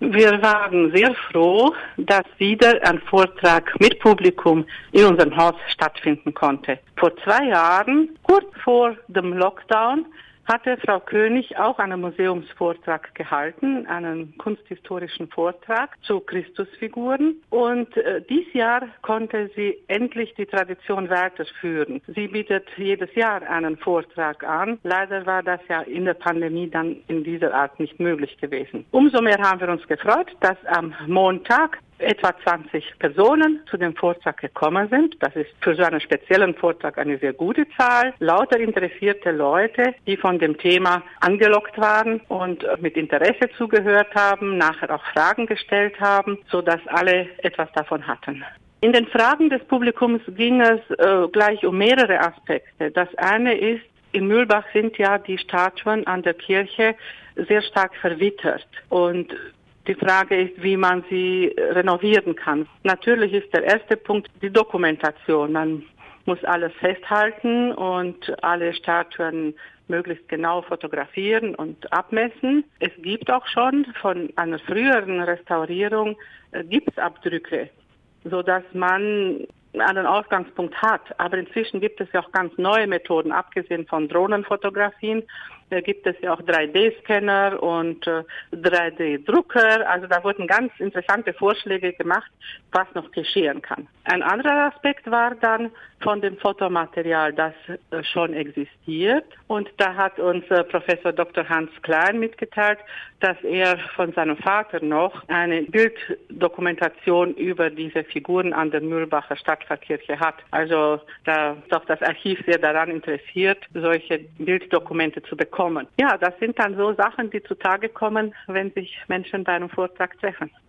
Wir waren sehr froh, dass wieder ein Vortrag mit Publikum in unserem Haus stattfinden konnte. Vor zwei Jahren, kurz vor dem Lockdown, hatte Frau König auch einen Museumsvortrag gehalten, einen kunsthistorischen Vortrag zu Christusfiguren. Und äh, dieses Jahr konnte sie endlich die Tradition weiterführen. Sie bietet jedes Jahr einen Vortrag an. Leider war das ja in der Pandemie dann in dieser Art nicht möglich gewesen. Umso mehr haben wir uns gefreut, dass am Montag etwa 20 Personen zu dem Vortrag gekommen sind. Das ist für so einen speziellen Vortrag eine sehr gute Zahl. Lauter interessierte Leute, die von dem Thema angelockt waren und mit Interesse zugehört haben, nachher auch Fragen gestellt haben, so dass alle etwas davon hatten. In den Fragen des Publikums ging es äh, gleich um mehrere Aspekte. Das eine ist, in Mühlbach sind ja die Statuen an der Kirche sehr stark verwittert. Und die Frage ist, wie man sie renovieren kann. Natürlich ist der erste Punkt die Dokumentation. Man muss alles festhalten und alle Statuen möglichst genau fotografieren und abmessen. Es gibt auch schon von einer früheren Restaurierung äh, Gipsabdrücke, so dass man einen Ausgangspunkt hat. Aber inzwischen gibt es ja auch ganz neue Methoden, abgesehen von Drohnenfotografien, da gibt es ja auch 3D-Scanner und äh, 3D-Drucker. Also da wurden ganz interessante Vorschläge gemacht, was noch geschehen kann. Ein anderer Aspekt war dann von dem Fotomaterial, das äh, schon existiert. Und da hat uns äh, Professor Dr. Hans Klein mitgeteilt, dass er von seinem Vater noch eine Bilddokumentation über diese Figuren an der Mühlbacher Stadtpfarrkirche hat. Also da ist auch das Archiv sehr daran interessiert, solche Bilddokumente zu bekommen kommen. Ja, das sind dann so Sachen, die zutage kommen, wenn sich Menschen bei einem Vortrag treffen.